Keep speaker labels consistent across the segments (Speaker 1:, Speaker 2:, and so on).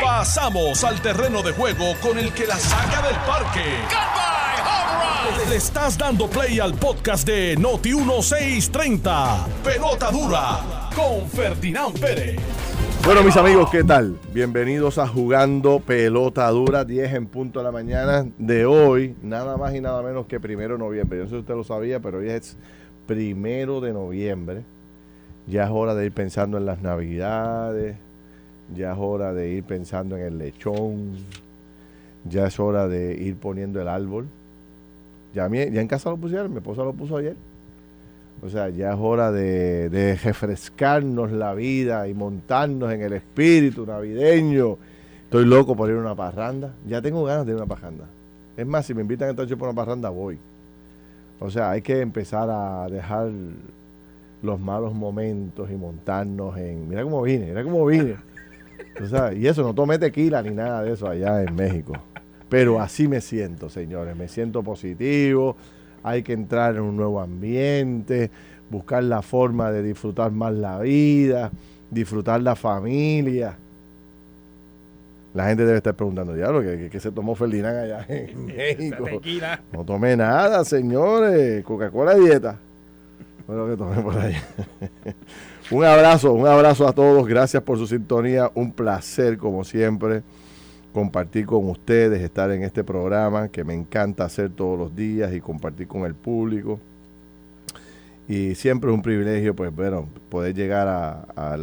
Speaker 1: Pasamos al terreno de juego con el que la saca del parque. Le estás dando play al podcast de Noti 1630. Pelota dura con Ferdinand Pérez.
Speaker 2: Bueno, mis amigos, ¿qué tal? Bienvenidos a Jugando Pelota Dura, 10 en punto de la mañana de hoy, nada más y nada menos que primero de noviembre. Yo no sé si usted lo sabía, pero hoy es primero de noviembre. Ya es hora de ir pensando en las navidades, ya es hora de ir pensando en el lechón, ya es hora de ir poniendo el árbol. Ya, en casa lo pusieron, mi esposa lo puso ayer. O sea, ya es hora de, refrescarnos la vida y montarnos en el espíritu navideño. Estoy loco por ir a una parranda. Ya tengo ganas de ir a una parranda. Es más, si me invitan esta noche por una parranda, voy. O sea, hay que empezar a dejar los malos momentos y montarnos en... Mira cómo vine, mira cómo vine. Y eso, no tomé tequila ni nada de eso allá en México. Pero así me siento, señores. Me siento positivo hay que entrar en un nuevo ambiente, buscar la forma de disfrutar más la vida, disfrutar la familia. La gente debe estar preguntando, diablo, ¿qué, se tomó Ferdinand allá en México? No tomé nada, señores. Coca-Cola dieta. Fue lo que tomé por allá. un abrazo, un abrazo a todos. Gracias por su sintonía. Un placer, como siempre compartir con ustedes, estar en este programa que me encanta hacer todos los días y compartir con el público. Y siempre es un privilegio, pues, bueno, poder llegar a,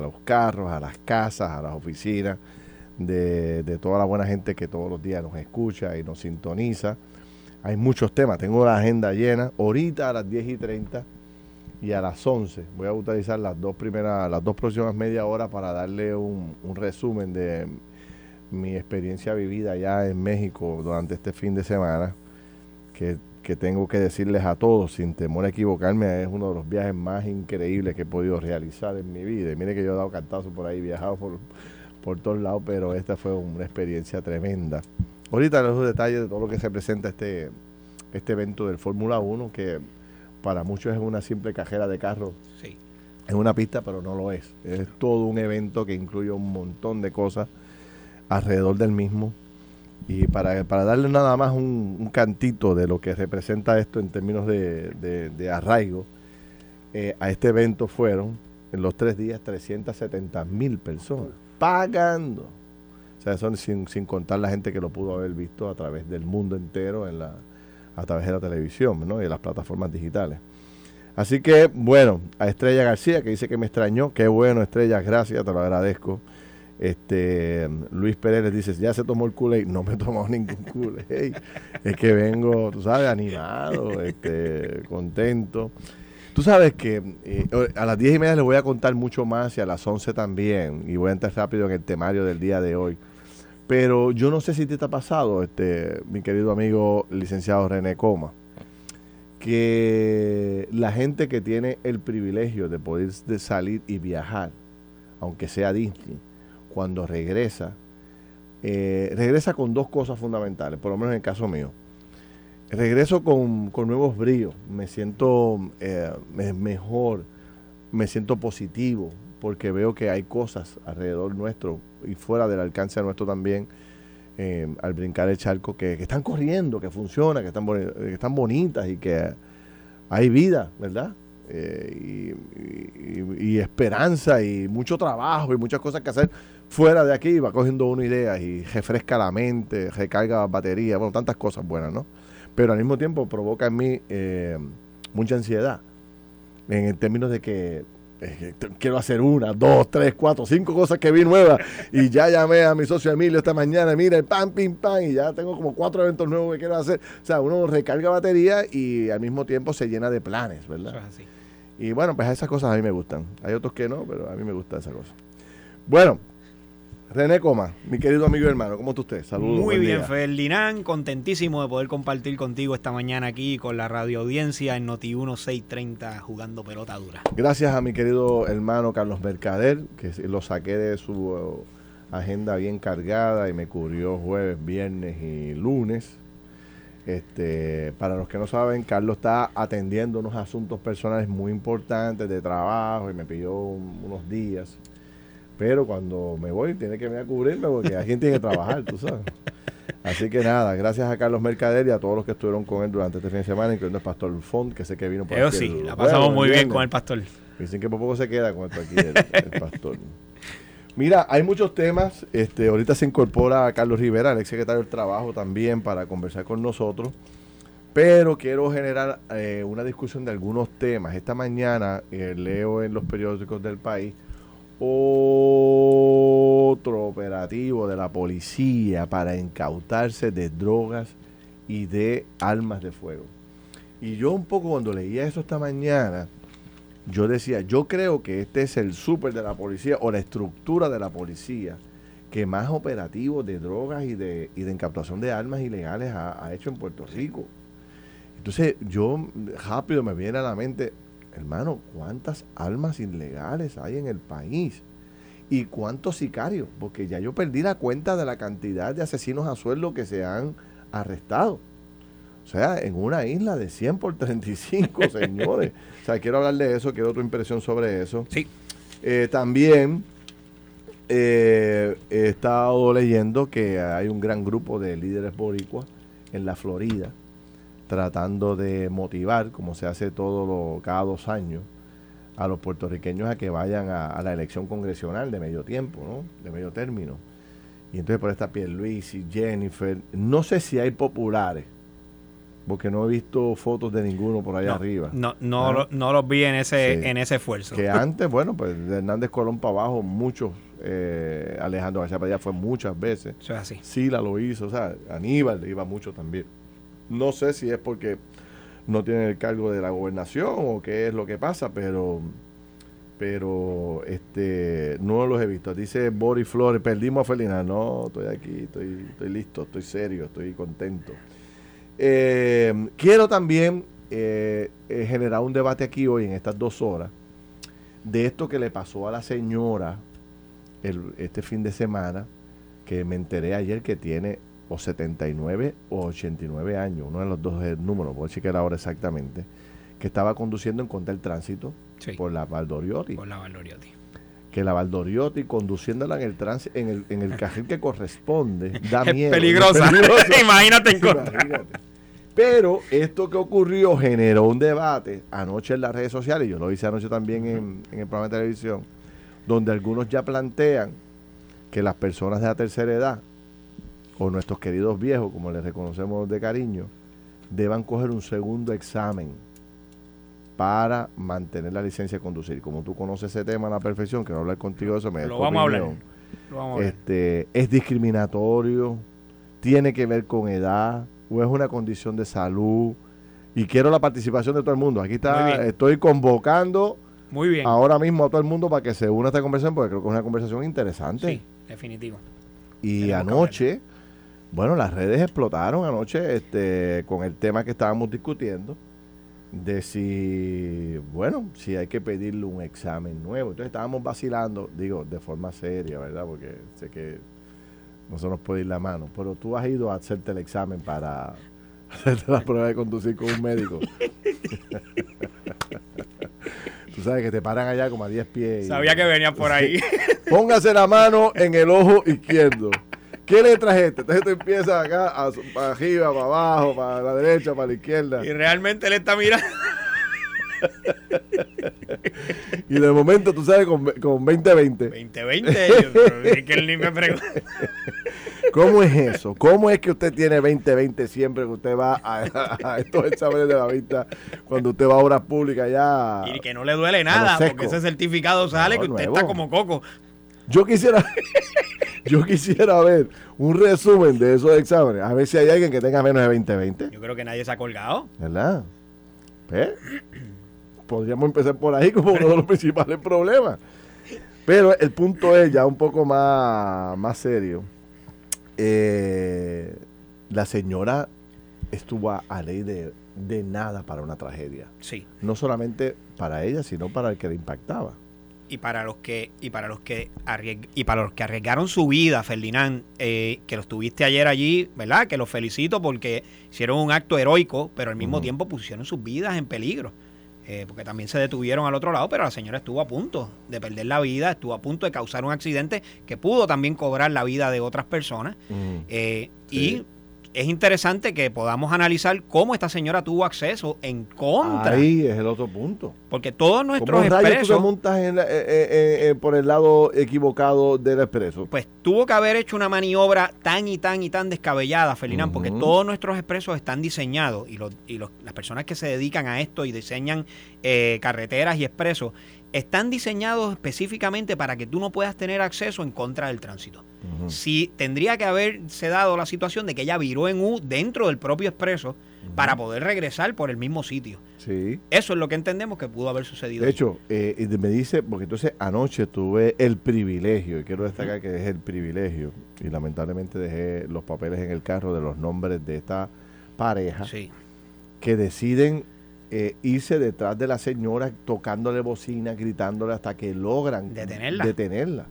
Speaker 2: los carros, a las casas, a las oficinas de, toda la buena gente que todos los días nos escucha y nos sintoniza. Hay muchos temas, tengo la agenda llena. Ahorita a las 10 y 30 y a las 11 voy a utilizar las dos primeras, las dos próximas media hora para darle un, un resumen de mi experiencia vivida allá en México durante este fin de semana, que, tengo que decirles a todos, sin temor a equivocarme, es uno de los viajes más increíbles que he podido realizar en mi vida. Y mire que yo he dado cantazos por ahí, viajado por, por todos lados, pero esta fue una experiencia tremenda. Ahorita los detalles de todo lo que se presenta este, este evento del Fórmula 1, que para muchos es una simple cajera de carros. Sí. Es una pista, pero no lo es. Es todo un evento que incluye un montón de cosas alrededor del mismo. Y para, para darle nada más un, cantito de lo que representa esto en términos de, arraigo, eh, a este evento fueron en los tres días 370 mil personas pagando. O sea, son sin, sin contar la gente que lo pudo haber visto a través del mundo entero en la, a través de la televisión ¿no? y de las plataformas digitales. Así que, bueno, a Estrella García, que dice que me extrañó, qué bueno, Estrella, gracias, te lo agradezco. Este, Luis Pérez dice, ya se tomó el kool No me he tomado ningún kool Es que vengo, tú sabes, animado, este, contento. Tú sabes que eh, a las 10 y media les voy a contar mucho más y a las 11 también. Y voy a entrar rápido en el temario del día de hoy. Pero yo no sé si te está pasado, este, mi querido amigo licenciado René Coma, que la gente que tiene el privilegio de poder salir y viajar, aunque sea Disney, cuando regresa, eh, regresa con dos cosas fundamentales, por lo menos en el caso mío. Regreso con, nuevos bríos, me siento eh, mejor, me siento positivo, porque veo que hay cosas alrededor nuestro y fuera del alcance nuestro también, eh, al brincar el charco, que, están corriendo, que funciona, que están, que están bonitas y que hay vida, ¿verdad? y, esperanza y mucho trabajo y muchas cosas que hacer fuera de aquí, va cogiendo una idea y refresca la mente, recarga batería, bueno, tantas cosas buenas, ¿no? Pero al mismo tiempo provoca en mí eh, mucha ansiedad, en términos de que eh, quiero hacer una, dos, tres, cuatro, cinco cosas que vi nuevas y ya llamé a mi socio Emilio esta mañana, mira, pam, pim, pam, y ya tengo como cuatro eventos nuevos que quiero hacer. O sea, uno recarga batería y al mismo tiempo se llena de planes, ¿verdad? Eso es así. Y bueno, pues esas cosas a mí me gustan. Hay otros que no, pero a mí me gusta esa cosa. Bueno, René Coma, mi querido amigo y hermano, ¿cómo está usted?
Speaker 3: Saludos. Muy bien, Ferdinand, contentísimo de poder compartir contigo esta mañana aquí con la radio audiencia en Noti 1630 jugando pelota dura.
Speaker 2: Gracias a mi querido hermano Carlos Mercader, que lo saqué de su uh, agenda bien cargada y me cubrió jueves, viernes y lunes. Este, para los que no saben, Carlos está atendiendo unos asuntos personales muy importantes de trabajo y me pidió unos días Pero cuando me voy, tiene que venir a cubrirme porque alguien tiene que trabajar, tú sabes. Así que nada, gracias a Carlos Mercader y a todos los que estuvieron con él durante este fin de semana, incluyendo el pastor Font, que sé que vino por
Speaker 3: Yo sí, la pasamos muy bien con el pastor.
Speaker 2: Dicen que por poco se queda con esto aquí el, pastor. Mira, hay muchos temas. Este, ahorita se incorpora Carlos Rivera, el ex secretario del Trabajo, también para conversar con nosotros. Pero quiero generar eh, una discusión de algunos temas. Esta mañana eh, leo en los periódicos del país otro operativo de la policía para incautarse de drogas y de armas de fuego. Y yo un poco cuando leía eso esta mañana, yo decía, yo creo que este es el súper de la policía o la estructura de la policía que más operativos de drogas y de, y de incautación de armas ilegales ha, ha hecho en Puerto Rico. Entonces yo rápido me viene a la mente, hermano, ¿cuántas armas ilegales hay en el país? ¿Y cuántos sicarios? Porque ya yo perdí la cuenta de la cantidad de asesinos a sueldo que se han arrestado. O sea, en una isla de 100 por 35, señores. O sea, quiero hablar de eso, quiero tu impresión sobre eso.
Speaker 3: Sí.
Speaker 2: Eh, también eh, he estado leyendo que hay un gran grupo de líderes boricuas en la Florida tratando de motivar, como se hace todo lo, cada dos años, a los puertorriqueños a que vayan a, la elección congresional de medio tiempo, ¿no? De medio término. Y entonces por esta Luis y Jennifer, no sé si hay populares, porque no he visto fotos de ninguno por allá arriba.
Speaker 3: No, no, no los vi en ese, en ese esfuerzo.
Speaker 2: Que antes, bueno, pues de Hernández Colón para abajo, muchos, eh, Alejandro García Padilla fue muchas veces.
Speaker 3: Eso es así.
Speaker 2: Sila lo hizo, o sea, Aníbal iba mucho también. No sé si es porque no tienen el cargo de la gobernación o qué es lo que pasa, pero pero este no los he visto. Dice Boris Flores, perdimos a Felina. No, estoy aquí, estoy, estoy listo, estoy serio, estoy contento. Eh, quiero también eh, eh, generar un debate aquí hoy, en estas dos horas, de esto que le pasó a la señora este fin de semana, que me enteré ayer que tiene o 79 o 89 años, uno de los dos números, a decir que era ahora exactamente, que estaba conduciendo en contra del tránsito por la Valdoriotti.
Speaker 3: Por la Valdoriotti.
Speaker 2: Que la Valdoriotti conduciéndola en el tránsito, en el, en el carril que corresponde, da miedo.
Speaker 3: Peligrosa. Imagínate en contra.
Speaker 2: Pero esto que ocurrió generó un debate anoche en las redes sociales, yo lo hice anoche también en, en el programa de televisión, donde algunos ya plantean que las personas de la tercera edad o nuestros queridos viejos, como les reconocemos de cariño, deban coger un segundo examen para mantener la licencia de conducir. Como tú conoces ese tema a la perfección, quiero hablar contigo de eso, me
Speaker 3: Lo vamos a hablar.
Speaker 2: Este, es discriminatorio, tiene que ver con edad, o es una condición de salud. Y quiero la participación de todo el mundo. Aquí está, estoy convocando
Speaker 3: Muy bien.
Speaker 2: ahora mismo a todo el mundo para que se una a esta conversación, porque creo que es una conversación interesante.
Speaker 3: Sí, definitivo.
Speaker 2: Y anoche bueno, las redes explotaron anoche este, con el tema que estábamos discutiendo de si, bueno, si hay que pedirle un examen nuevo. Entonces estábamos vacilando, digo, de forma seria, ¿verdad? Porque sé que no se nos puede ir la mano. Pero tú has ido a hacerte el examen para hacerte la prueba de conducir con un médico. tú sabes que te paran allá como a 10 pies.
Speaker 3: Sabía que venía por ahí.
Speaker 2: Póngase la mano en el ojo izquierdo. ¿Qué letra es esta? Entonces tú empiezas acá, para arriba, para abajo, para la derecha, para la izquierda.
Speaker 3: Y realmente él está mirando.
Speaker 2: y de momento tú sabes con, con 2020.
Speaker 3: 2020, que él ni me pregunta.
Speaker 2: ¿Cómo es eso? ¿Cómo es que usted tiene 2020 siempre que usted va a, estos exámenes de la vista cuando usted va a obras públicas ya?
Speaker 3: Y que no le duele nada, porque ese certificado sale que usted está como coco.
Speaker 2: Yo quisiera, yo quisiera ver un resumen de esos exámenes, a ver si hay alguien que tenga menos de 2020.
Speaker 3: Yo creo que nadie se ha colgado.
Speaker 2: ¿Verdad? ¿Eh? Podríamos empezar por ahí como uno de los principales problemas. Pero el punto es ya un poco más, más serio. Eh, la señora estuvo a, ley de, de nada para una tragedia.
Speaker 3: Sí.
Speaker 2: No solamente para ella, sino para el que le impactaba
Speaker 3: y para los que y para los que y para los que arriesgaron su vida, Ferdinand, eh, que los tuviste ayer allí, ¿verdad? Que los felicito porque hicieron un acto heroico, pero al mismo tiempo pusieron sus vidas en peligro. eh, porque también se detuvieron al otro lado, pero la señora estuvo a punto de perder la vida, estuvo a punto de causar un accidente que pudo también cobrar la vida de otras personas. Eh, y es interesante que podamos analizar cómo esta señora tuvo acceso en contra.
Speaker 2: Ahí es el otro punto.
Speaker 3: Porque todos nuestros
Speaker 2: ¿Cómo
Speaker 3: expresos.
Speaker 2: tú te montas en la- eh, eh, eh, por el lado equivocado del expreso?
Speaker 3: Pues tuvo que haber hecho una maniobra tan y tan y tan descabellada, Felinán, porque todos nuestros expresos están diseñados y, los, y los- las personas que se dedican a esto y diseñan carreteras y expresos están diseñados específicamente para que tú no puedas tener acceso en contra del tránsito.
Speaker 2: Ujú.
Speaker 3: Si tendría que haberse dado la situación de que ella viró en U dentro del propio expreso para poder regresar por el mismo sitio.
Speaker 2: Sí.
Speaker 3: Eso es lo que entendemos que pudo haber sucedido.
Speaker 2: De hecho, eh, me dice, porque entonces anoche tuve el privilegio, y quiero destacar que es el privilegio, y lamentablemente dejé los papeles en el carro de los nombres de esta pareja,
Speaker 3: Sí.
Speaker 2: que deciden eh, irse detrás de la señora tocándole bocina, gritándole hasta que logran
Speaker 3: Detenerla.
Speaker 2: detenerla.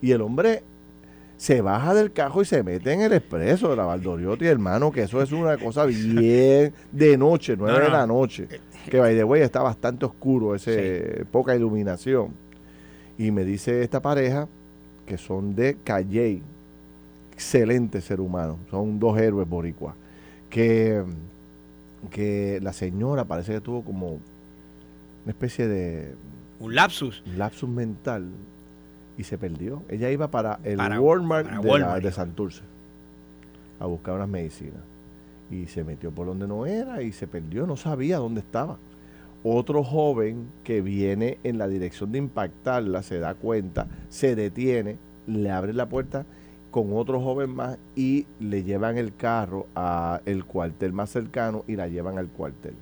Speaker 2: Y el hombre se baja del carro y se mete en el expreso de la Valdoriotti, hermano, que eso es una cosa bien de noche, nueve
Speaker 3: No,
Speaker 2: de la noche. Que by the way está bastante oscuro, ese poca iluminación. Y me dice esta pareja que son de Calley, excelente ser humano, son dos héroes boricuas, que, que la señora parece que tuvo como una especie de
Speaker 3: Un lapsus.
Speaker 2: lapsus mental y se perdió. Ella iba para el
Speaker 3: Para-
Speaker 2: Walmart,
Speaker 3: para
Speaker 2: de, la-. Santurce a buscar unas medicinas. Y se metió por donde no era y se perdió, no sabía dónde estaba. Otro joven que viene en la dirección de impactarla se da cuenta, se detiene, le abre la puerta con otro joven más y le llevan el carro al cuartel más cercano y la llevan al cuartel.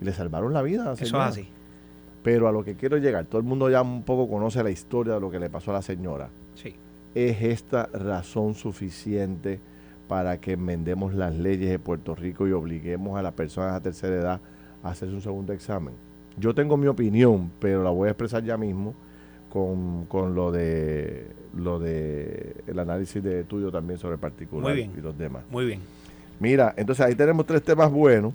Speaker 2: Y le salvaron la vida. a la
Speaker 3: Eso es así.
Speaker 2: Pero a lo que quiero llegar, todo el mundo ya un poco conoce la historia de lo que le pasó a la señora.
Speaker 3: Sí.
Speaker 2: ¿Es esta razón suficiente para que enmendemos las leyes de Puerto Rico y obliguemos a las personas a tercera edad a hacerse un segundo examen? Yo tengo mi opinión, pero la voy a expresar ya mismo con, con lo de lo de el análisis de estudio también sobre el particular
Speaker 3: bien.
Speaker 2: y los demás.
Speaker 3: Muy bien.
Speaker 2: Mira, entonces ahí tenemos tres temas buenos.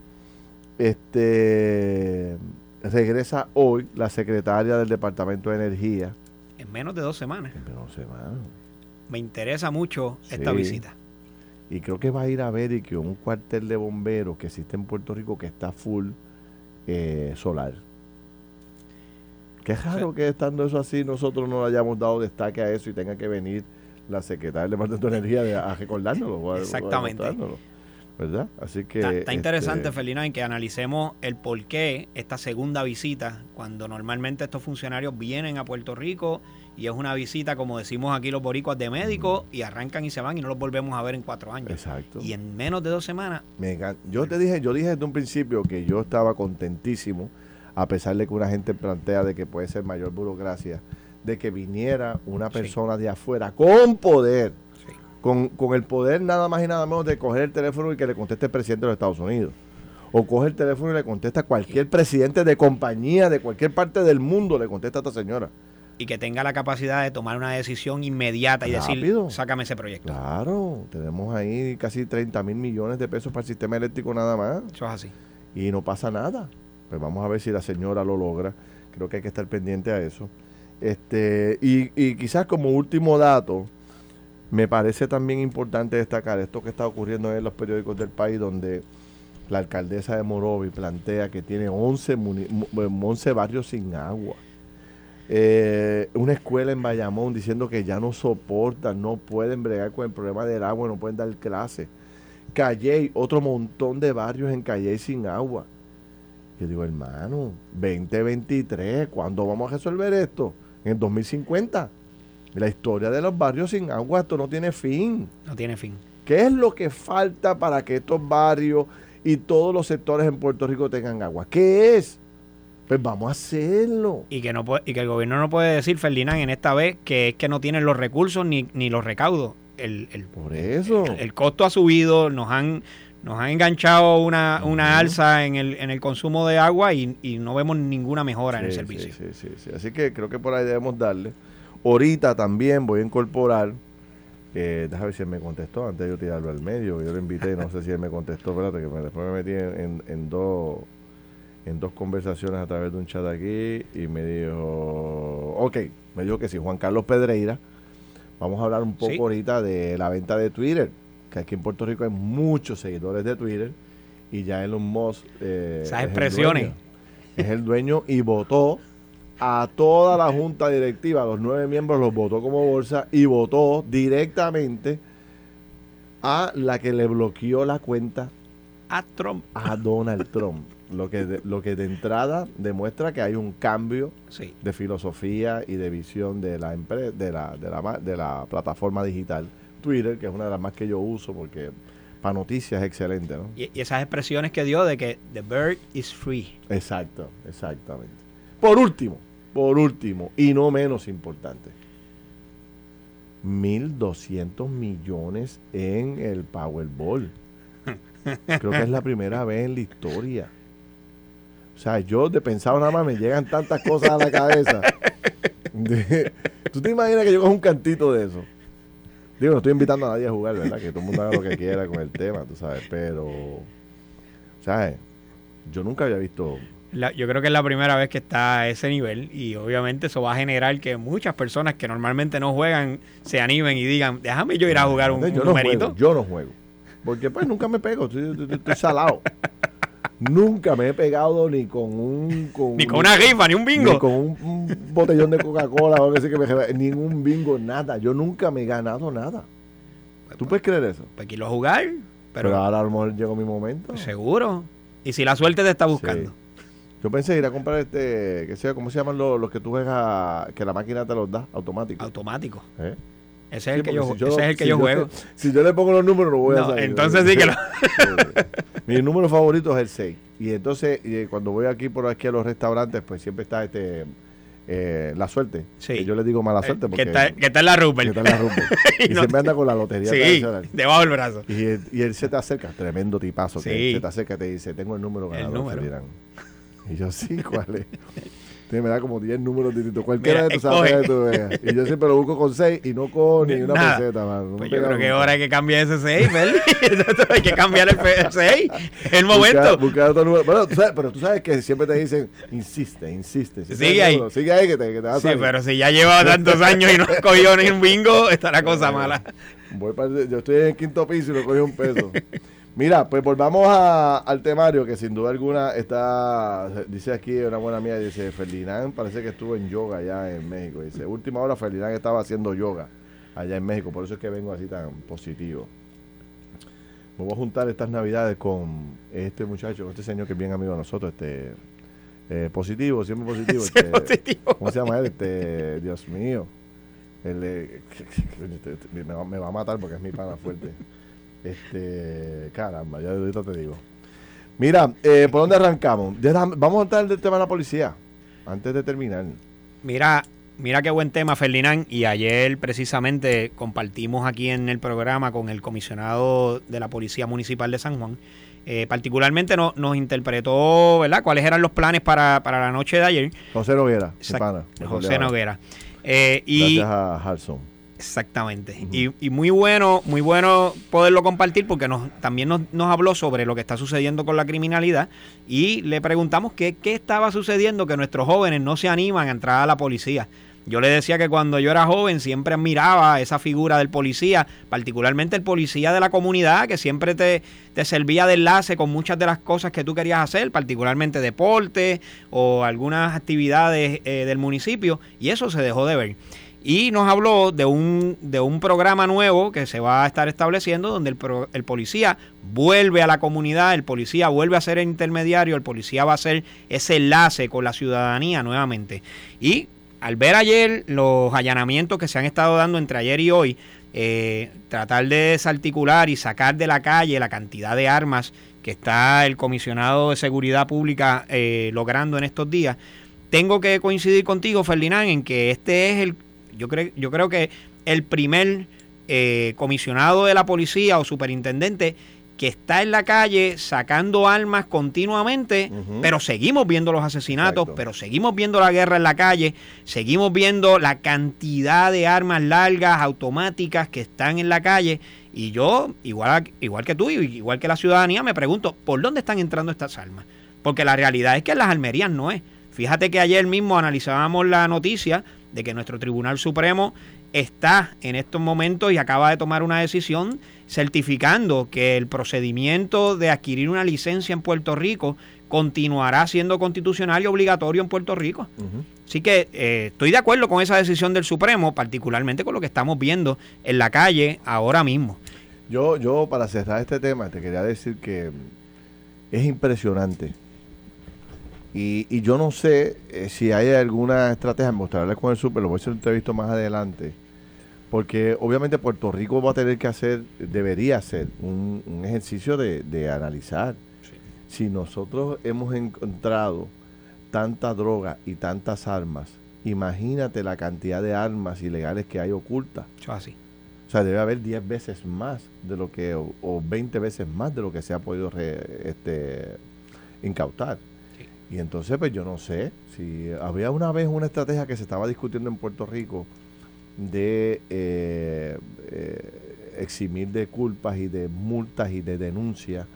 Speaker 2: Este regresa hoy la secretaria del Departamento de Energía.
Speaker 3: En menos de dos semanas.
Speaker 2: Pero no sé, mano.
Speaker 3: Me interesa mucho esta visita.
Speaker 2: Y creo que va a ir a ver y que un cuartel de bomberos que existe en Puerto Rico que está full eh, solar. Qué raro que estando eso así nosotros no le hayamos dado destaque a eso y tenga que venir la secretaria del Departamento de Energía a recordárnoslo. a-
Speaker 3: Exactamente.
Speaker 2: ¿Verdad? Así que...
Speaker 3: Está, está interesante,
Speaker 2: este,
Speaker 3: Felina, en que analicemos el por qué esta segunda visita, cuando normalmente estos funcionarios vienen a Puerto Rico y es una visita, como decimos aquí los boricuas, de médicos y arrancan y se van y no los volvemos a ver en cuatro años.
Speaker 2: Exacto.
Speaker 3: Y en menos de dos semanas,
Speaker 2: Me Yo te dije, yo dije desde un principio que yo estaba contentísimo, a pesar de que una gente plantea de que puede ser mayor burocracia, de que viniera una
Speaker 3: Sí.
Speaker 2: persona de afuera con poder,
Speaker 3: Sí.
Speaker 2: con, con el poder nada más y nada menos de coger el teléfono y que le conteste el presidente de los Estados Unidos. O coge el teléfono y le contesta a cualquier presidente de compañía de cualquier parte del mundo, le contesta a esta señora.
Speaker 3: y que tenga la capacidad de tomar una decisión inmediata y
Speaker 2: Rápido.
Speaker 3: decir, sácame ese proyecto.
Speaker 2: Claro, tenemos ahí casi 30 mil millones de pesos para el sistema eléctrico nada más.
Speaker 3: Eso es así.
Speaker 2: y no pasa nada. Pues vamos a ver si la señora lo logra. Creo que hay que estar pendiente a eso. Este, y, quizás como último dato, me parece también importante destacar esto que está ocurriendo en los periódicos del país, donde la alcaldesa de Morovi plantea que tiene 11, muni- mu- 11 barrios sin agua. Eh, una escuela en Bayamón diciendo que ya no soportan, no pueden bregar con el problema del agua, no pueden dar clases. Calley, otro montón de barrios en Calley sin agua. Yo digo, hermano, 2023, ¿cuándo vamos a resolver esto? En el 2050. La historia de los barrios sin agua, esto no tiene fin.
Speaker 3: No tiene fin.
Speaker 2: ¿Qué es lo que falta para que estos barrios y todos los sectores en Puerto Rico tengan agua? ¿Qué es? Pues vamos a hacerlo.
Speaker 3: Y que, no puede- y que el gobierno no puede decir, Ferdinand, en esta vez, que es que no tienen los recursos ni, ni los recaudos. El, el-
Speaker 2: Por eso.
Speaker 3: el- el costo ha subido, nos han, nos han enganchado una, una alza en el, en el consumo de agua y, y no vemos ninguna mejora en el servicio.
Speaker 2: Sí, sí, sí, sí. Así que creo que por ahí debemos darle. Ahorita también voy a incorporar. Eh, déjame ver si él me contestó antes de yo tirarlo al medio. Yo lo invité, no sé si él me contestó. Espérate, que me- después me metí en, en- en dos en dos conversaciones a través de un chat aquí y me dijo, ok, me dijo que sí, Juan Carlos Pedreira. Vamos a hablar un poco ahorita de la venta de Twitter, que aquí en Puerto Rico hay muchos seguidores de Twitter y ya Elon Musk...
Speaker 3: Eh, Esas expresiones.
Speaker 2: es el dueño y votó a toda la junta directiva, a los nueve miembros los votó como bolsa y votó directamente a la que le bloqueó la cuenta
Speaker 3: a Trump.
Speaker 2: A Donald Trump. Lo que, de, lo que de entrada demuestra que hay un cambio de filosofía y de visión de la, de, la, de, la, de la plataforma digital Twitter, que es una de las más que yo uso porque para noticias es excelente. ¿no?
Speaker 3: Y, y esas expresiones que dio de que the bird is free.
Speaker 2: Exacto, exactamente. Por último, por último, y no menos importante, 1.200 millones en el Powerball. Creo que es la primera vez en la historia. O sea, yo de pensado nada más me llegan tantas cosas a la cabeza. ¿Tú te imaginas que yo cojo un cantito de eso? Digo, no estoy invitando a nadie a jugar, ¿verdad? Que todo el mundo haga lo que quiera con el tema, tú sabes. Pero, ¿sabes? Yo nunca había visto
Speaker 3: yo creo que es la primera vez que está a ese nivel y obviamente eso va a generar que muchas personas que normalmente no juegan se animen y digan, déjame yo ir a jugar un,
Speaker 2: yo numerito. yo no juego. Porque pues nunca me pego, estoy, salado. Nunca me he pegado ni con un...
Speaker 3: ni con una rifa, ni un bingo.
Speaker 2: Ni con un, botellón de Coca-Cola o algo así que me... Ningún bingo, nada. Yo nunca me he ganado nada. ¿Tú puedes creer eso?
Speaker 3: Pues quiero jugar. Pero,
Speaker 2: pero ahora a lo mejor llegó mi momento.
Speaker 3: Seguro. Y si la suerte te está buscando.
Speaker 2: Yo pensé ir a comprar este, que sea, ¿cómo se llaman los, que tú juegas, que la máquina te los da, automático?
Speaker 3: Automático. ¿Eh? Ese es el que yo, ese es el que yo, juego.
Speaker 2: si yo le pongo los números, no voy a saber.
Speaker 3: Entonces sí que lo...
Speaker 2: Mi número favorito es el 6. Y entonces, cuando voy aquí por aquí a los restaurantes, pues siempre está este eh, la suerte. Sí. yo le digo mala eh, suerte porque...
Speaker 3: que, está, que está en la Rupert.
Speaker 2: Que está en la Rupert. y, siempre anda con la lotería
Speaker 3: sí, debajo del brazo.
Speaker 2: Y, y, él se te acerca, tremendo tipazo, que se te acerca y te dice, tengo el número ganador. El número. Y yo, sí, ¿cuál es? me da como 10 números distintos. Cualquiera de tus sabes que tú veas. Y yo siempre lo busco con 6 y no con ni una peseta, mano.
Speaker 3: pues yo creo que ahora hay que cambiar ese 6, ¿verdad? hay que cambiar el 6. Es el momento.
Speaker 2: Buscar, otro número. Bueno, tú sabes, pero tú sabes que siempre te dicen, insiste, insiste.
Speaker 3: sigue ahí.
Speaker 2: sigue ahí que te, que te
Speaker 3: Sí, pero si ya lleva tantos años y no cogió ni un bingo, está la cosa mala.
Speaker 2: Voy para, yo estoy en el quinto piso y no cogí un peso. Mira, pues volvamos al temario que sin duda alguna está, dice aquí una buena amiga, dice Ferdinand parece que estuvo en yoga allá en México. Dice, última hora Ferdinand estaba haciendo yoga allá en México, por eso es que vengo así tan positivo. Me voy a juntar estas navidades con este muchacho, este señor que es bien amigo de nosotros, este eh, positivo, siempre positivo. Este, positivo. ¿Cómo se llama él? Este, Dios mío. me, va, me va a matar porque es mi pana fuerte. Este, caramba, ya ahorita te digo. Mira, eh, ¿por dónde arrancamos? Vamos a entrar del tema de la policía, antes de terminar.
Speaker 3: Mira, mira qué buen tema, Ferdinand. Y ayer precisamente compartimos aquí en el programa con el comisionado de la Policía Municipal de San Juan. Eh, particularmente nos interpretó, ¿verdad?, cuáles eran los planes para, la noche de ayer.
Speaker 2: José Noguera,
Speaker 3: José Noguera. Eh, y,
Speaker 2: Gracias a Harson.
Speaker 3: Exactamente. y, muy bueno, muy bueno poderlo compartir porque nos, también nos, nos, habló sobre lo que está sucediendo con la criminalidad y le preguntamos qué, qué estaba sucediendo que nuestros jóvenes no se animan a entrar a la policía. Yo le decía que cuando yo era joven siempre admiraba esa figura del policía, particularmente el policía de la comunidad, que siempre te, te servía de enlace con muchas de las cosas que tú querías hacer, particularmente deporte o algunas actividades eh, del municipio, y eso se dejó de ver. Y nos habló de un, de un programa nuevo que se va a estar estableciendo donde el, policía vuelve a la comunidad, el policía vuelve a ser el intermediario, el policía va a ser ese enlace con la ciudadanía nuevamente. Y al ver ayer los allanamientos que se han estado dando entre ayer y hoy, eh, tratar de desarticular y sacar de la calle la cantidad de armas que está el comisionado de seguridad pública eh, logrando en estos días, tengo que coincidir contigo, Ferdinand, en que este es el yo, creo, yo creo que el primer eh, comisionado de la policía o superintendente que está en la calle sacando armas continuamente, pero seguimos viendo los asesinatos, pero seguimos viendo la guerra en la calle, seguimos viendo la cantidad de armas largas, automáticas que están en la calle. Y yo, igual, igual que tú, igual que la ciudadanía, me pregunto, ¿por dónde están entrando estas armas? porque la realidad es que en las almerías no es. Fíjate que ayer mismo analizábamos la noticia de que nuestro Tribunal Supremo está en estos momentos y acaba de tomar una decisión certificando que el procedimiento de adquirir una licencia en Puerto Rico continuará siendo constitucional y obligatorio en Puerto Rico. Así que eh, estoy de acuerdo con esa decisión del Supremo, particularmente con lo que estamos viendo en la calle ahora mismo.
Speaker 2: Yo, yo para cerrar este tema, te quería decir que es impresionante. Y, yo no sé eh, si hay alguna estrategia, mostrarles con el super, lo voy a hacer un entrevisto más adelante, porque obviamente Puerto Rico va a tener que hacer, debería hacer un, ejercicio de, analizar si nosotros hemos encontrado tanta droga y tantas armas, imagínate la cantidad de armas ilegales que hay ocultas.
Speaker 3: así.
Speaker 2: O sea, debe haber 10 veces más de lo que, o, 20 veces más de lo que se ha podido este, incautar. Y entonces, pues yo no sé, si había una vez una estrategia que se estaba discutiendo en Puerto Rico de eh, eh, eximir de culpas y de multas y de denuncias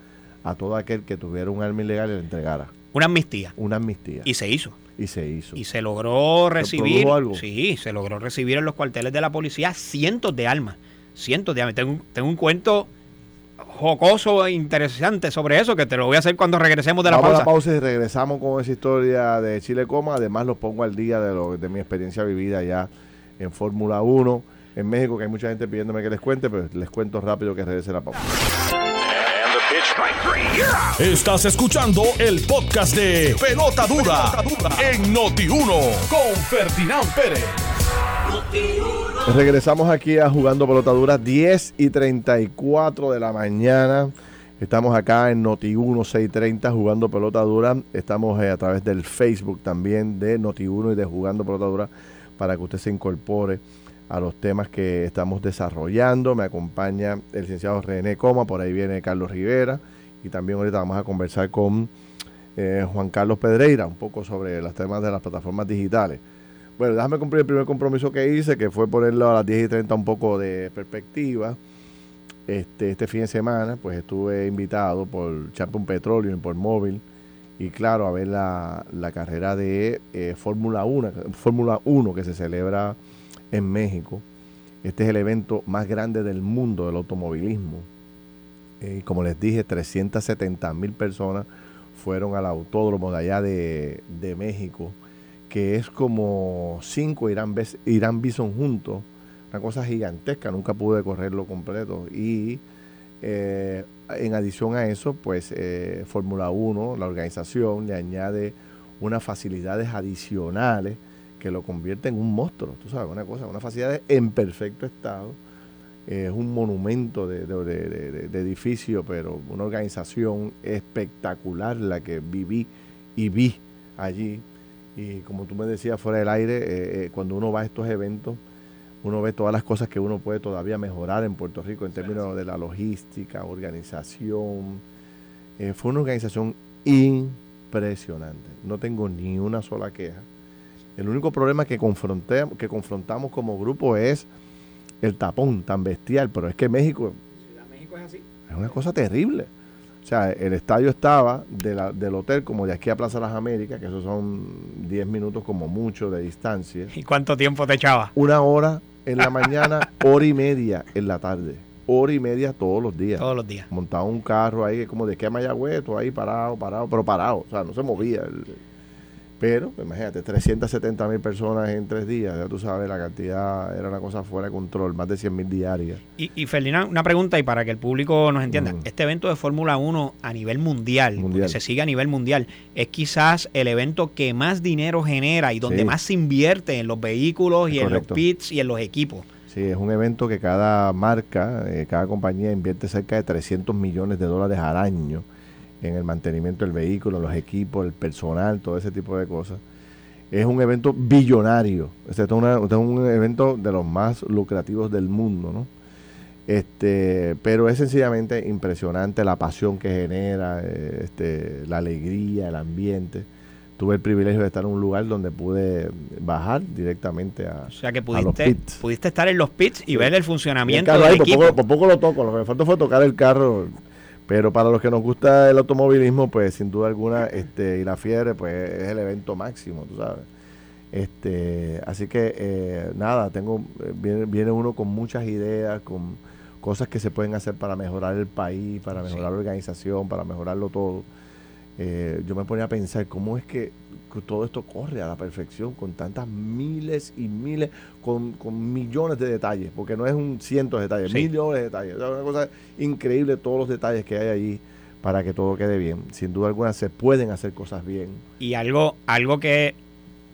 Speaker 2: a todo aquel que tuviera un arma ilegal y le entregara.
Speaker 3: Una amnistía.
Speaker 2: Una amnistía.
Speaker 3: Y se hizo.
Speaker 2: Y se hizo.
Speaker 3: Y se logró recibir. algo? Sí, se logró recibir en los cuarteles de la policía cientos de armas. Cientos de armas. Tengo, tengo un cuento jocoso e interesante sobre eso que te lo voy a hacer cuando regresemos de la pausa.
Speaker 2: Vamos a la pausa y regresamos con esa historia de Chile Coma. Además, los pongo al día de, lo, de mi experiencia vivida ya en Fórmula 1 en México, que hay mucha gente pidiéndome que les cuente, pero les cuento rápido que regrese la pausa.
Speaker 1: Estás escuchando el podcast de Pelota Dura, en Noti1 con Ferdinand Pérez.
Speaker 2: Regresamos aquí a Jugando Pelota Dura, 10 y 34 de la mañana. Estamos acá en Noti1 630 jugando pelota dura. Estamos eh, a través del Facebook también de Noti1 y de Jugando Pelota Dura para que usted se incorpore a los temas que estamos desarrollando. Me acompaña el licenciado René Coma, por ahí viene Carlos Rivera y también ahorita vamos a conversar con eh, Juan Carlos Pedreira un poco sobre los temas de las plataformas digitales. Bueno, déjame cumplir el primer compromiso que hice, que fue ponerlo a las 10 y 30 un poco de perspectiva. Este, este fin de semana, pues estuve invitado por Champion Petróleo y por Móvil, y claro, a ver la, carrera de eh, Fórmula 1, Fórmula 1 que se celebra en México. Este es el evento más grande del mundo del automovilismo. Y como les dije, 370 mil personas fueron al autódromo de allá de, México, que es como cinco Irán, Irán Bison juntos, una cosa gigantesca, nunca pude correrlo completo. Y eh, en adición a eso, pues eh, Fórmula 1, la organización, le añade unas facilidades adicionales que lo convierte en un monstruo, tú sabes, una cosa, una facilidad en perfecto estado. es un monumento de, edificio, pero una organización espectacular la que viví y vi allí. Y como tú me decías fuera del aire, eh, eh, cuando uno va a estos eventos, uno ve todas las cosas que uno puede todavía mejorar en Puerto Rico en términos de la logística, organización. Eh, fue una organización impresionante. No tengo ni una sola queja. El único problema que, confronté, que confrontamos como grupo es el tapón tan bestial, pero es que México, México es, así. es una cosa terrible. O sea, el estadio estaba del hotel como de aquí a Plaza Las Américas, que esos son 10 minutos como mucho de distancia.
Speaker 3: ¿Y cuánto tiempo te echaba?
Speaker 2: Una hora en la mañana, hora y media en la tarde. Hora y media todos los días.
Speaker 3: Todos los días.
Speaker 2: Montaba un carro ahí, como de que a Mayagüez, ahí parado, parado, pero parado. O sea, no se movía. El, pero, imagínate, 370 mil personas en tres días, ya tú sabes, la cantidad era una cosa fuera de control, más de 100 mil diarias.
Speaker 3: Y, y Ferdinand, una pregunta y para que el público nos entienda, mm. este evento de Fórmula 1 a nivel mundial, mundial. se sigue a nivel mundial, es quizás el evento que más dinero genera y donde más se invierte en los vehículos y en los pits y en los equipos.
Speaker 2: Sí, es un evento que cada marca, eh, cada compañía invierte cerca de 300 millones de dólares al año en el mantenimiento del vehículo, los equipos, el personal, todo ese tipo de cosas. Es un evento billonario, este es, un evento de los más lucrativos del mundo, ¿no? Este, pero es sencillamente impresionante la pasión que genera, este, la alegría, el ambiente. Tuve el privilegio de estar en un lugar donde pude bajar directamente a,
Speaker 3: o sea que pudiste, pudiste estar en los pits y ver el funcionamiento del
Speaker 2: equipo. Por poco, lo toco, lo que me faltó fue tocar el carro Pero para los que nos gusta el automovilismo, pues sin duda alguna, este, y la fiebre, pues es el evento máximo, tú sabes. Este, así que eh, nada, tengo viene, viene, uno con muchas ideas, con cosas que se pueden hacer para mejorar el país, para mejorar la organización, para mejorarlo todo. Eh, yo me ponía a pensar cómo es que todo esto corre a la perfección con tantas miles y miles, con, millones de detalles, porque no es un ciento de detalles, millones de detalles. Es una cosa increíble todos los detalles que hay allí para que todo quede bien. Sin duda alguna se pueden hacer cosas bien.
Speaker 3: Y algo, algo que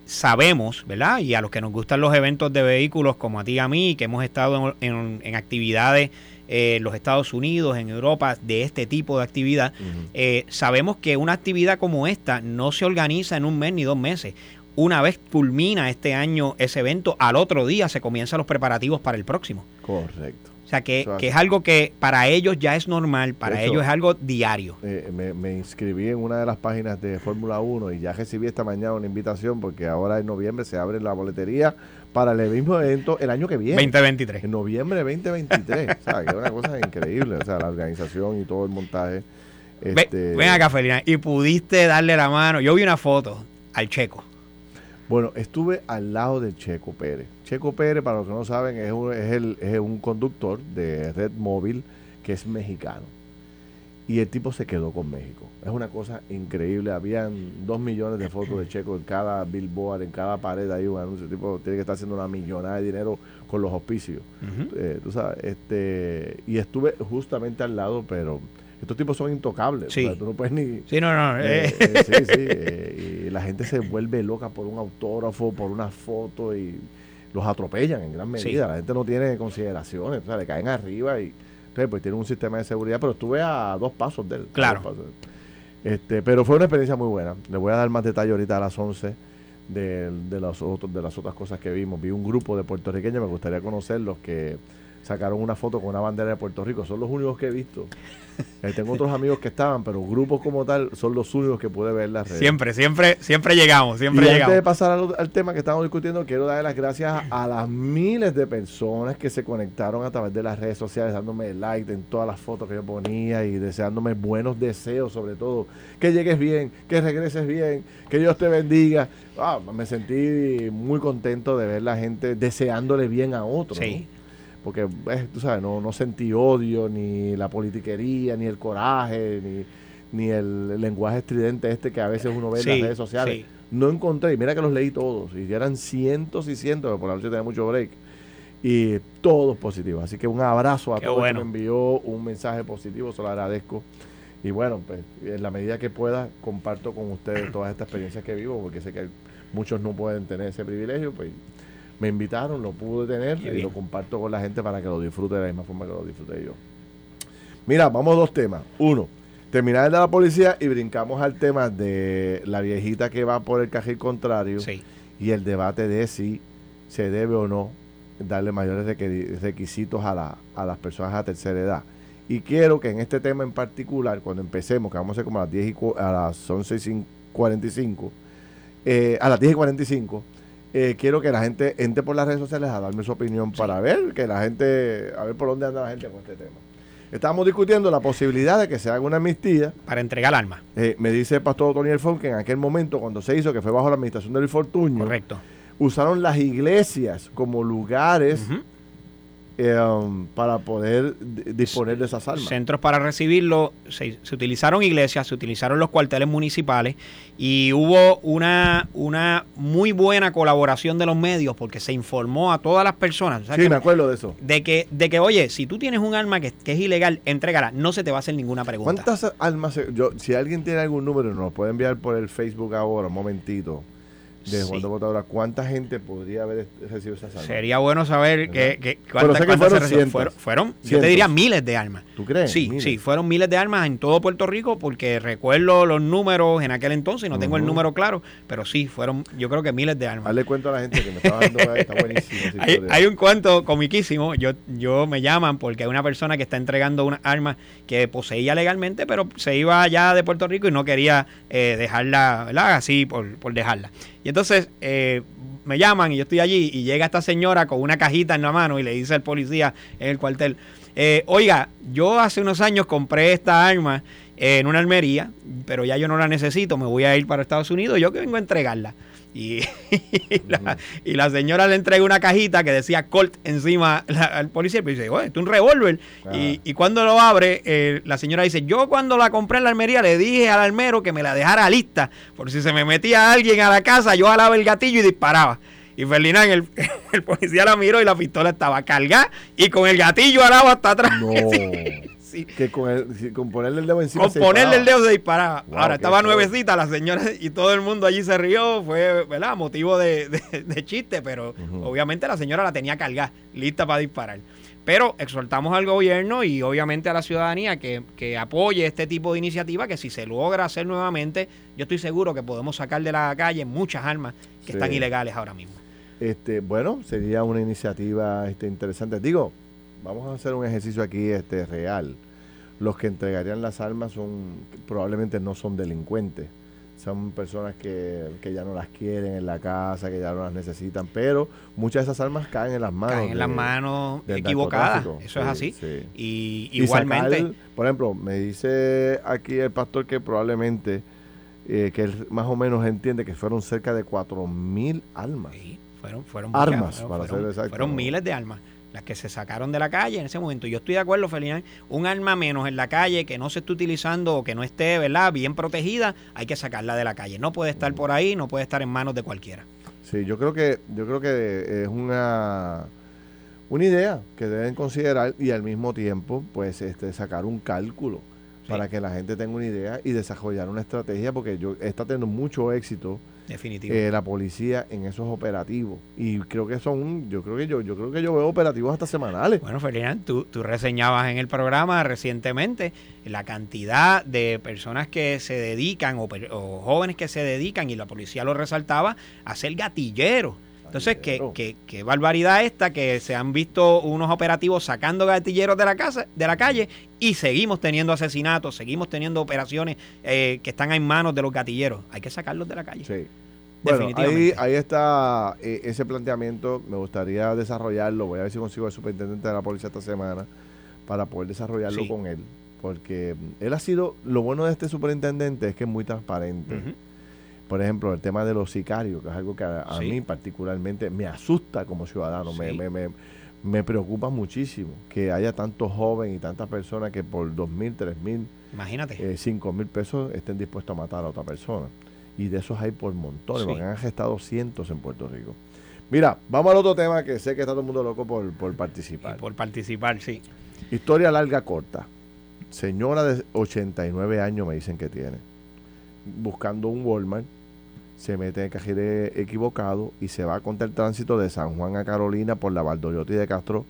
Speaker 3: sabemos, ¿verdad? Y a los que nos gustan los eventos de vehículos, como a ti y a mí, que hemos estado en, en actividades en los Estados Unidos, en Europa, de este tipo de actividad, eh, sabemos que una actividad como esta no se organiza en un mes ni dos meses. Una vez culmina este año ese evento, al otro día se comienzan los preparativos para el próximo.
Speaker 2: Correcto.
Speaker 3: O sea, que, es algo que para ellos ya es normal, para ellos es algo diario.
Speaker 2: Eh, me, inscribí en una de las páginas de Fórmula 1 y ya recibí esta mañana una invitación porque ahora en noviembre se abre la boletería para el mismo evento el año que viene.
Speaker 3: 2023.
Speaker 2: En noviembre 2023. o sea, que es una cosa increíble. O sea, la organización y todo el montaje.
Speaker 3: Este... Ven acá, Felina. Y pudiste darle la mano. Yo vi una foto al checo.
Speaker 2: Bueno, estuve al lado de Checo Pérez. Checo Pérez, para los que no saben, es un, es el, es un conductor de Red Móvil que es mexicano. Y el tipo se quedó con México. Es una cosa increíble. Habían dos millones de fotos de Checo en cada billboard, en cada pared. Hay un anuncio. El tipo tiene que estar haciendo una millonada de dinero con los auspicios. Eh, tú sabes, este, y estuve justamente al lado, pero estos tipos son intocables. Sí. tú no puedes ni.
Speaker 3: Sí, no, no.
Speaker 2: Eh, eh. sí, sí. y la gente se vuelve loca por un autógrafo, por una foto y los atropellan en gran medida. La gente no tiene consideraciones. O sea, le caen arriba y. Entonces, pues tiene un sistema de seguridad, pero estuve a dos pasos de él.
Speaker 3: Claro.
Speaker 2: Este, pero fue una experiencia muy buena. Le voy a dar más detalle ahorita a las 11 de, de, los otros, de las otras cosas que vimos. Vi un grupo de puertorriqueños, me gustaría conocerlos, que sacaron una foto con una bandera de Puerto Rico. Son los únicos que he visto. Eh, tengo otros amigos que estaban, pero grupos como tal son los únicos que pude ver en las redes.
Speaker 3: Siempre, siempre, siempre llegamos, siempre
Speaker 2: y
Speaker 3: llegamos.
Speaker 2: Antes de pasar al, tema que estamos discutiendo, quiero darle las gracias a las miles de personas que se conectaron a través de las redes sociales, dándome like en todas las fotos que yo ponía y deseándome buenos deseos, sobre todo. Que llegues bien, que regreses bien, que Dios te bendiga. Ah, me sentí muy contento de ver la gente deseándole bien a otros. Sí porque pues, tú sabes, no, no sentí odio, ni la politiquería, ni el coraje, ni, ni el, lenguaje estridente este que a veces uno ve en las redes sociales. No encontré, y mira que los leí todos, y eran cientos y cientos, porque por la noche tenía mucho break, y todos positivos. Así que un abrazo a todos que me envió un mensaje positivo, se lo agradezco. Y bueno, pues en la medida que pueda, comparto con ustedes todas estas experiencias que vivo, porque sé que muchos no pueden tener ese privilegio, pues me invitaron, lo pude tener y lo comparto con la gente para que lo disfrute de la misma forma que lo disfruté yo. Mira, vamos a dos temas. Uno, terminar el de la policía y brincamos al tema de la viejita que va por el cajil contrario y el debate de si se debe o no darle mayores requisitos a, a las personas a tercera edad. Y quiero que en este tema en particular, cuando empecemos, que vamos a hacer como a las 10 y, a las 11 y 45, eh, a las 10 y 45, eh, quiero que la gente entre por las redes sociales a darme su opinión para ver, que la gente, a ver por dónde anda la gente con este tema. Estamos discutiendo la posibilidad de que se haga una amnistía.
Speaker 3: Para entregar alma.
Speaker 2: Eh, me dice el pastor Tony Elfon que en aquel momento, cuando se hizo, que fue bajo la administración del Fortuño,
Speaker 3: Correcto.
Speaker 2: usaron las iglesias como lugares Em, para poder disponer de esas armas.
Speaker 3: Centros para recibirlo, se, utilizaron iglesias, se utilizaron los cuarteles municipales y hubo una, una muy buena colaboración de los medios porque se informó a todas las personas.
Speaker 2: sí, me acuerdo de eso.
Speaker 3: De que, de que, oye, si tú tienes un arma que, es ilegal, entrégala, no se te va a hacer ninguna pregunta.
Speaker 2: ¿Cuántas armas? Yo, si alguien tiene algún número, nos puede enviar por el Facebook ahora, un momentito de Juan de ¿cuánta gente podría haber recibido esas armas?
Speaker 3: Sería bueno saber que, que cuántas, fueron, fueron, yo te diría miles de armas.
Speaker 2: ¿Tú crees?
Speaker 3: Sí, sí, fueron miles de armas en todo Puerto Rico porque recuerdo los números en aquel entonces, no tengo el número claro, pero sí, fueron yo creo que miles de armas.
Speaker 2: Dale cuento a la gente que me estaba dando, está buenísimo.
Speaker 3: hay, hay, un cuento comiquísimo, yo, yo me llaman porque hay una persona que está entregando una arma que poseía legalmente, pero se iba allá de Puerto Rico y no quería eh, dejarla, ¿verdad? Así por, por dejarla. Y entonces eh, me llaman y yo estoy allí y llega esta señora con una cajita en la mano y le dice al policía en el cuartel, eh, oiga, yo hace unos años compré esta arma en una almería, pero ya yo no la necesito, me voy a ir para Estados Unidos, yo que vengo a entregarla. Y, la, y la señora le entrega una cajita que decía Colt encima al policía y dice, oye, es un revólver. Y, y, cuando lo abre, eh, la señora dice, yo cuando la compré en la almería le dije al almero que me la dejara lista, por si se me metía alguien a la casa, yo jalaba el gatillo y disparaba. Y Ferdinand, el, el, policía la miró y la pistola estaba cargada y con el gatillo alado hasta atrás.
Speaker 2: No. Que con, el, con, ponerle el dedo encima.
Speaker 3: Con ponerle el dedo se disparaba. Wow, Ahora estaba nuevecita la señora y todo el mundo allí se rió. Fue, ¿verdad? Motivo de, de, de chiste, pero uh -huh. obviamente la señora la tenía cargada, lista para disparar. Pero exhortamos al gobierno y obviamente a la ciudadanía que, que, apoye este tipo de iniciativa, que si se logra hacer nuevamente, yo estoy seguro que podemos sacar de la calle muchas armas que sí. están ilegales ahora mismo.
Speaker 2: Este, bueno, sería una iniciativa este, interesante. Digo, vamos a hacer un ejercicio aquí este, real. Los que entregarían las armas son probablemente no son delincuentes. Son personas que, que, ya no las quieren en la casa, que ya no las necesitan, pero muchas de esas armas caen en las manos.
Speaker 3: Caen en las manos equivocadas. Eso sí, es así. Sí. Y, y igualmente. Sacar,
Speaker 2: por ejemplo, me dice aquí el pastor que probablemente, eh, que él más o menos entiende que fueron cerca de 4 mil almas.
Speaker 3: Sí, fueron, fueron
Speaker 2: armas,
Speaker 3: muchas,
Speaker 2: para
Speaker 3: fueron,
Speaker 2: ser exacto.
Speaker 3: Fueron miles de armas las que se sacaron de la calle en ese momento. Yo estoy de acuerdo, Ferdinand, un arma menos en la calle que no se esté utilizando o que no esté, ¿verdad?, bien protegida, hay que sacarla de la calle. No puede estar por ahí, no puede estar en manos de cualquiera.
Speaker 2: Sí, yo creo que yo creo que es una una idea que deben considerar y al mismo tiempo, pues este sacar un cálculo sí. para que la gente tenga una idea y desarrollar una estrategia porque yo está teniendo mucho éxito
Speaker 3: Definitivo.
Speaker 2: Eh, la policía en esos operativos y creo que son yo creo que yo yo creo que yo veo operativos hasta semanales
Speaker 3: bueno Ferdinand tú, tú reseñabas en el programa recientemente la cantidad de personas que se dedican o, o jóvenes que se dedican y la policía lo resaltaba a ser gatilleros entonces, ¿qué, qué, qué, barbaridad esta que se han visto unos operativos sacando gatilleros de la casa, de la calle, y seguimos teniendo asesinatos, seguimos teniendo operaciones eh, que están en manos de los gatilleros. Hay que sacarlos de la calle.
Speaker 2: Sí. Bueno, ahí, ahí está eh, ese planteamiento. Me gustaría desarrollarlo. Voy a ver si consigo al superintendente de la policía esta semana para poder desarrollarlo sí. con él. Porque él ha sido, lo bueno de este superintendente es que es muy transparente. Uh -huh por ejemplo, el tema de los sicarios, que es algo que a, a sí. mí particularmente me asusta como ciudadano, sí. me, me, me, me, preocupa muchísimo que haya tantos jóvenes y tantas personas que por dos mil, tres mil,
Speaker 3: imagínate,
Speaker 2: eh, cinco mil pesos estén dispuestos a matar a otra persona. Y de esos hay por montones, sí. porque han gestado cientos en Puerto Rico. Mira, vamos al otro tema que sé que está todo el mundo loco por, por participar.
Speaker 3: Y por participar, sí.
Speaker 2: Historia larga, corta. Señora de 89 años me dicen que tiene buscando un Walmart, se mete en el cajero equivocado y se va contra el tránsito de San Juan a Carolina por la Valdoriotti de Castro,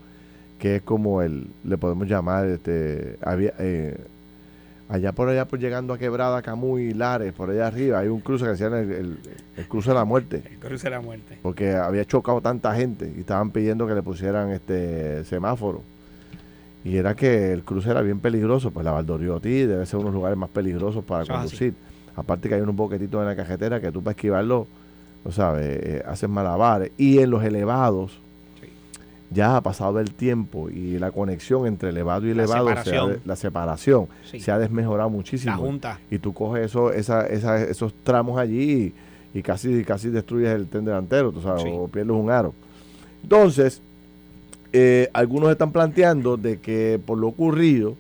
Speaker 2: que es como el, le podemos llamar, este, había, eh, allá por allá, por llegando a Quebrada, Camuy, Lares, por allá arriba, hay un cruce que decían el, el, el, cruce de la muerte.
Speaker 3: El cruce de la muerte.
Speaker 2: Porque había chocado tanta gente y estaban pidiendo que le pusieran este semáforo. Y era que el cruce era bien peligroso, pues la Valdoriotti debe ser uno de los lugares más peligrosos para Eso conducir. Así. Aparte que hay unos boquetitos en la cajetera que tú para esquivarlo, lo sabes, eh, haces malabares. Y en los elevados, sí. ya ha pasado el tiempo y la conexión entre elevado y elevado,
Speaker 3: la separación,
Speaker 2: se ha, la separación sí. se ha desmejorado muchísimo.
Speaker 3: La junta.
Speaker 2: Y tú coges eso, esa, esa, esos tramos allí y, y, casi, casi destruyes el tren delantero, tú sabes, sí. o pierdes un aro. Entonces, eh, algunos están planteando de que por lo ocurrido,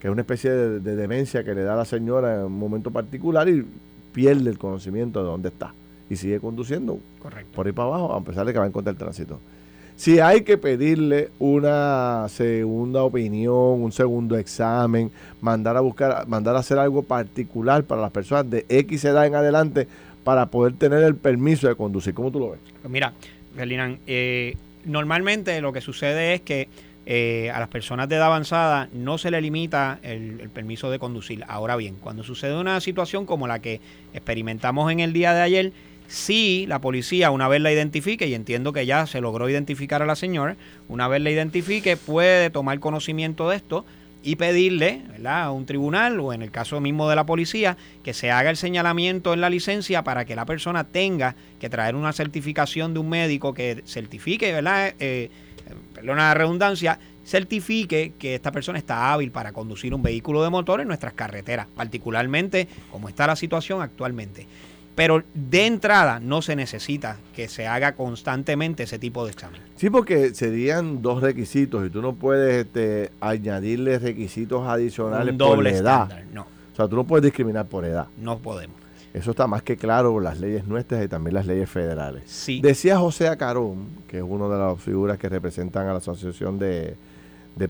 Speaker 2: que es una especie de, de, demencia que le da a la señora en un momento particular y pierde el conocimiento de dónde está y sigue conduciendo
Speaker 3: Correcto.
Speaker 2: por ahí para abajo, a pesar de que va en contra del tránsito. Si hay que pedirle una segunda opinión, un segundo examen, mandar a buscar, mandar a hacer algo particular para las personas de X edad en adelante para poder tener el permiso de conducir. ¿Cómo tú lo ves?
Speaker 3: Pues mira, Ferdinand, eh, normalmente lo que sucede es que eh, a las personas de edad avanzada no se le limita el, permiso de conducir. Ahora bien, cuando sucede una situación como la que experimentamos en el día de ayer, sí la policía, una vez la identifique, y entiendo que ya se logró identificar a la señora, una vez la identifique, puede tomar conocimiento de esto y pedirle a un tribunal o en el caso mismo de la policía que se haga el señalamiento en la licencia para que la persona tenga que traer una certificación de un médico que certifique, ¿verdad? Eh, perdona la redundancia, certifique que esta persona está hábil para conducir un vehículo de motor en nuestras carreteras, particularmente como está la situación actualmente. Pero de entrada no se necesita que se haga constantemente ese tipo de examen.
Speaker 2: Sí, porque serían dos requisitos y tú no puedes este, añadirle requisitos adicionales por edad. no. O sea, tú no puedes discriminar por edad.
Speaker 3: No podemos.
Speaker 2: Eso está más que claro por las leyes nuestras y también las leyes federales.
Speaker 3: Sí.
Speaker 2: Decía José Acarón, que es una de las figuras que representan a la Asociación de,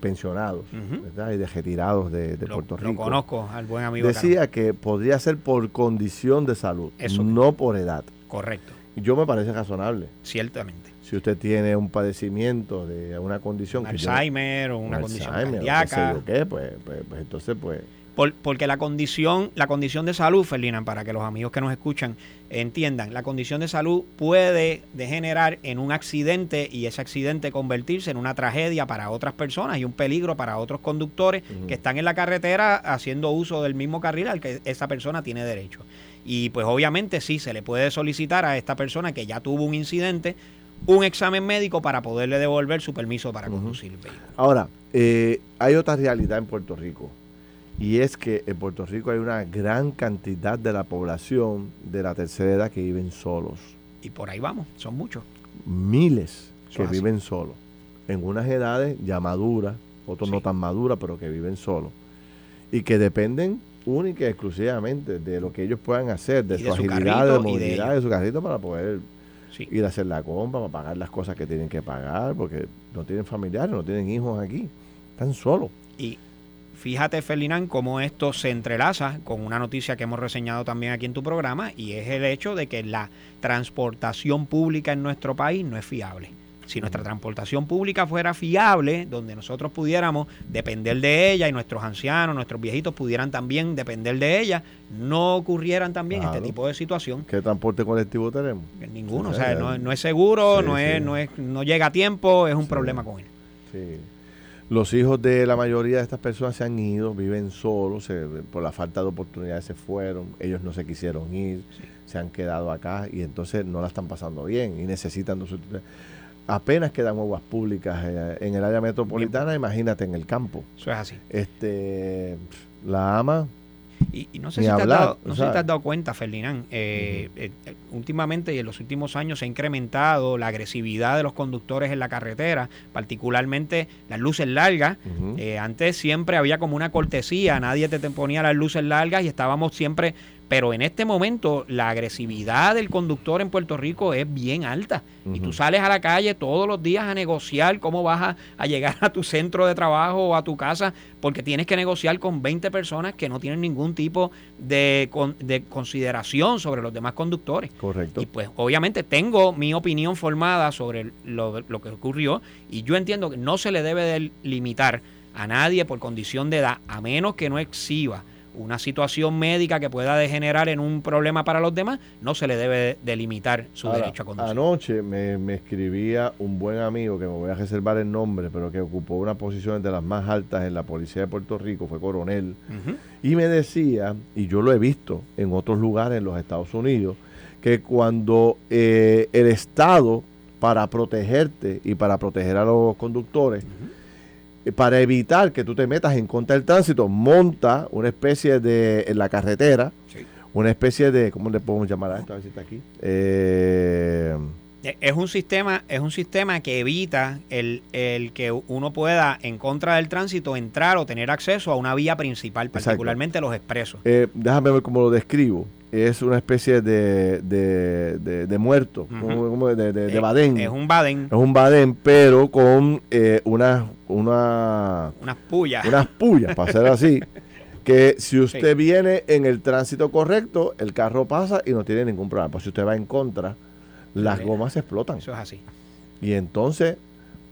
Speaker 2: pensionados y de retirados de, Puerto Rico.
Speaker 3: Lo conozco al buen amigo.
Speaker 2: Decía que podría ser por condición de salud, no por edad.
Speaker 3: Correcto.
Speaker 2: Yo me parece razonable.
Speaker 3: Ciertamente.
Speaker 2: Si usted tiene un padecimiento de una condición...
Speaker 3: Alzheimer o una condición cardíaca.
Speaker 2: O qué, pues, pues, pues entonces pues
Speaker 3: porque la condición, la condición de salud, Ferdinand, para que los amigos que nos escuchan entiendan, la condición de salud puede degenerar en un accidente y ese accidente convertirse en una tragedia para otras personas y un peligro para otros conductores que están en la carretera haciendo uso del mismo carril al que esa persona tiene derecho. Y pues obviamente sí, se le puede solicitar a esta persona que ya tuvo un incidente un examen médico para poderle devolver su permiso para conducir el vehículo.
Speaker 2: Ahora, eh, hay otra realidad en Puerto Rico y es que en Puerto Rico hay una gran cantidad de la población de la tercera edad que viven solos.
Speaker 3: Y por ahí vamos, son muchos.
Speaker 2: Miles que viven solos. En unas edades ya maduras, otros no tan maduras, pero que viven solos. Y que dependen única y exclusivamente de lo que ellos puedan hacer, de, su, agilidad, de movilidad, de, su carrito para poder ir a hacer la compra, para pagar las cosas que tienen que pagar, porque no tienen familiares, no tienen hijos aquí, están solos.
Speaker 3: Y Fíjate, Ferdinand, cómo esto se entrelaza con una noticia que hemos reseñado también aquí en tu programa y es el hecho de que la transportación pública en nuestro país no es fiable. Si nuestra transportación pública fuera fiable, donde nosotros pudiéramos depender de ella y nuestros ancianos, nuestros viejitos pudieran también depender de ella, no ocurrieran también este tipo de situación.
Speaker 2: ¿Qué transporte colectivo tenemos?
Speaker 3: Ninguno, o sea, no, es seguro, no, Es, no, es, no llega a tiempo, es un problema con él.
Speaker 2: Sí. Los hijos de la mayoría de estas personas se han ido, viven solos, por la falta de oportunidades se fueron, ellos no se quisieron ir, se han quedado acá y entonces no la están pasando bien y necesitan... Apenas quedan aguas públicas eh, en el área metropolitana, imagínate en el campo.
Speaker 3: Eso es así.
Speaker 2: Este, la ama,
Speaker 3: y, no sé, si, te has dado, no sé si te has dado cuenta, Ferdinand, eh, eh, últimamente y en los últimos años se ha incrementado la agresividad de los conductores en la carretera, particularmente las luces largas. Eh, antes siempre había como una cortesía, nadie te ponía las luces largas y estábamos siempre pero en este momento la agresividad del conductor en Puerto Rico es bien alta. Y tú sales a la calle todos los días a negociar cómo vas a, llegar a tu centro de trabajo o a tu casa, porque tienes que negociar con 20 personas que no tienen ningún tipo de, de consideración sobre los demás conductores.
Speaker 2: Correcto.
Speaker 3: Y pues obviamente tengo mi opinión formada sobre lo, lo que ocurrió y yo entiendo que no se le debe de limitar a nadie por condición de edad, a menos que no exhiba una situación médica que pueda degenerar en un problema para los demás, no se le debe delimitar su derecho a conducir.
Speaker 2: Anoche me, escribía un buen amigo, que me voy a reservar el nombre, pero que ocupó una posición de las más altas en la Policía de Puerto Rico, fue coronel, y me decía, y yo lo he visto en otros lugares en los Estados Unidos, que cuando eh, el Estado, para protegerte y para proteger a los conductores, para evitar que tú te metas en contra del tránsito, monta una especie de, en la carretera, una especie de, ¿cómo le podemos llamar a esto? A ver si está aquí.
Speaker 3: Eh, eh, es un sistema, es un sistema que evita el, el, que uno pueda, en contra del tránsito, entrar o tener acceso a una vía principal, particularmente los expresos.
Speaker 2: déjame ver cómo lo describo es una especie de, de, de, muerto, de, de, badén.
Speaker 3: Es un badén.
Speaker 2: Es un badén, pero con eh, una, una,
Speaker 3: unas pullas.
Speaker 2: Unas pullas, para ser así. que si usted viene en el tránsito correcto, el carro pasa y no tiene ningún problema. Pues si usted va en contra, las gomas explotan.
Speaker 3: Eso es así.
Speaker 2: Y entonces,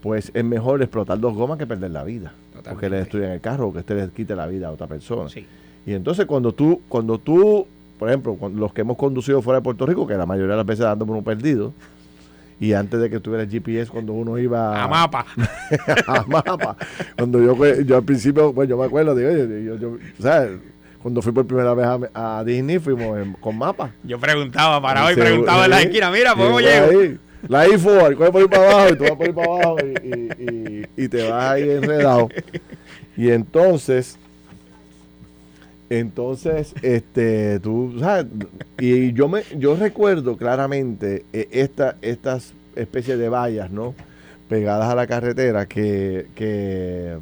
Speaker 2: pues es mejor explotar dos gomas que perder la vida. Porque le destruyen el carro o que usted le quite la vida a otra persona. Y entonces cuando tú, cuando tú por ejemplo, los que hemos conducido fuera de Puerto Rico, que la mayoría de las veces andamos uno perdido, Y antes de que tuviera GPS, cuando uno iba
Speaker 3: a mapa,
Speaker 2: a mapa, cuando yo, yo al principio, pues yo me acuerdo, digo, yo, yo, cuando fui por primera vez a, Disney, fuimos con mapa.
Speaker 3: Yo preguntaba, paraba y preguntaba en la esquina, mira, ¿cómo llego?
Speaker 2: la I4, coge por ir para abajo y tú vas por ir para abajo y, y, te vas ahí enredado. Y entonces, entonces, este, tú, ¿sabes? Y yo me, yo recuerdo claramente eh, esta, estas especies de vallas, ¿no? Pegadas a la carretera que, que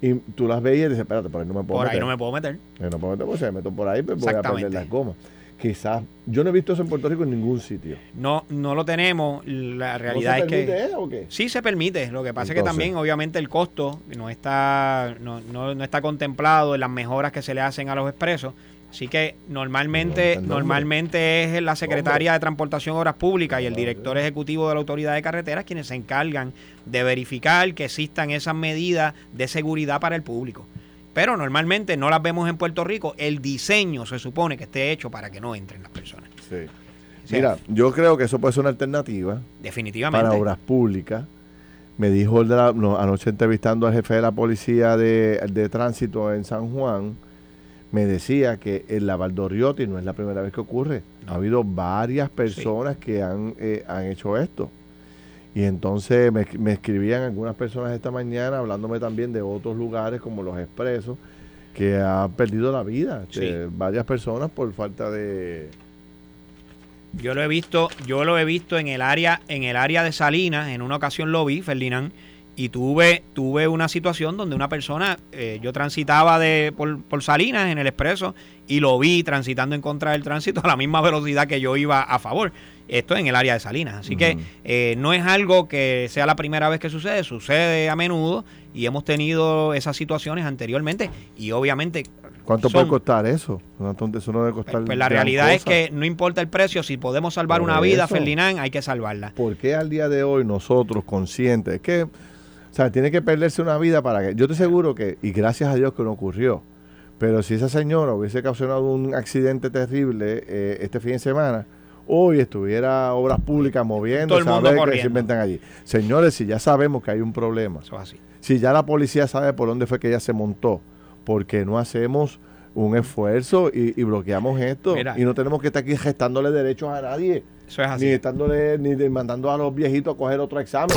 Speaker 2: y tú las veías y dices, espérate, por ahí no me puedo
Speaker 3: meter.
Speaker 2: Por ahí
Speaker 3: no me puedo meter.
Speaker 2: no me puedo meter, porque si me meto por ahí, pues voy a perder las gomas quizás yo no he visto eso en Puerto Rico en ningún sitio.
Speaker 3: No, no lo tenemos. La realidad
Speaker 2: ¿No
Speaker 3: se
Speaker 2: permite
Speaker 3: que
Speaker 2: eso, o qué?
Speaker 3: sí se permite. Lo que pasa es que también, obviamente, el costo no está no, no, no, está contemplado en las mejoras que se le hacen a los expresos. Así que normalmente, normalmente es la secretaria de Transportación Obras Públicas y el director ejecutivo de la Autoridad de Carreteras quienes se encargan de verificar que existan esas medidas de seguridad para el público pero normalmente no las vemos en Puerto Rico. El diseño se supone que esté hecho para que no entren las personas.
Speaker 2: Sí. Mira, yo creo que eso puede ser una alternativa.
Speaker 3: Definitivamente.
Speaker 2: Para obras públicas. Me dijo el de la, anoche entrevistando al jefe de la policía de, tránsito en San Juan, me decía que el Lavaldoriotti no es la primera vez que ocurre. Ha habido varias personas que han, eh, han hecho esto. Y entonces me, escribían algunas personas esta mañana hablándome también de otros lugares como los expresos que han perdido la vida. Este, varias personas por falta de...
Speaker 3: Yo lo he visto, yo lo he visto en el área, en el área de Salinas, en una ocasión lo vi, Ferdinand, y tuve, tuve una situación donde una persona, eh, yo transitaba de por, por, Salinas en el expreso y lo vi transitando en contra del tránsito a la misma velocidad que yo iba a favor. Esto en el área de Salinas. Así que eh, no es algo que sea la primera vez que sucede, sucede a menudo y hemos tenido esas situaciones anteriormente y obviamente...
Speaker 2: ¿Cuánto puede costar eso? Eso no debe costar.
Speaker 3: Pues, la realidad es que no importa el precio, si podemos salvar una vida, Ferdinand, hay que salvarla.
Speaker 2: ¿Por qué al día de hoy nosotros conscientes? Es que, o sea, tiene que perderse una vida para que. Yo te aseguro que, y gracias a Dios que no ocurrió, pero si esa señora hubiese causado un accidente terrible eh, este fin de semana, hoy estuviera obras públicas moviendo,
Speaker 3: Todo el mundo
Speaker 2: que se inventan allí. Señores, si ya sabemos que hay un problema, si ya la policía sabe por dónde fue que ella se montó, ¿por qué no hacemos un esfuerzo y, bloqueamos esto? y no tenemos que estar aquí gestándole derechos a nadie.
Speaker 3: Eso es así.
Speaker 2: Ni, estándole, ni mandando a los viejitos a coger otro examen.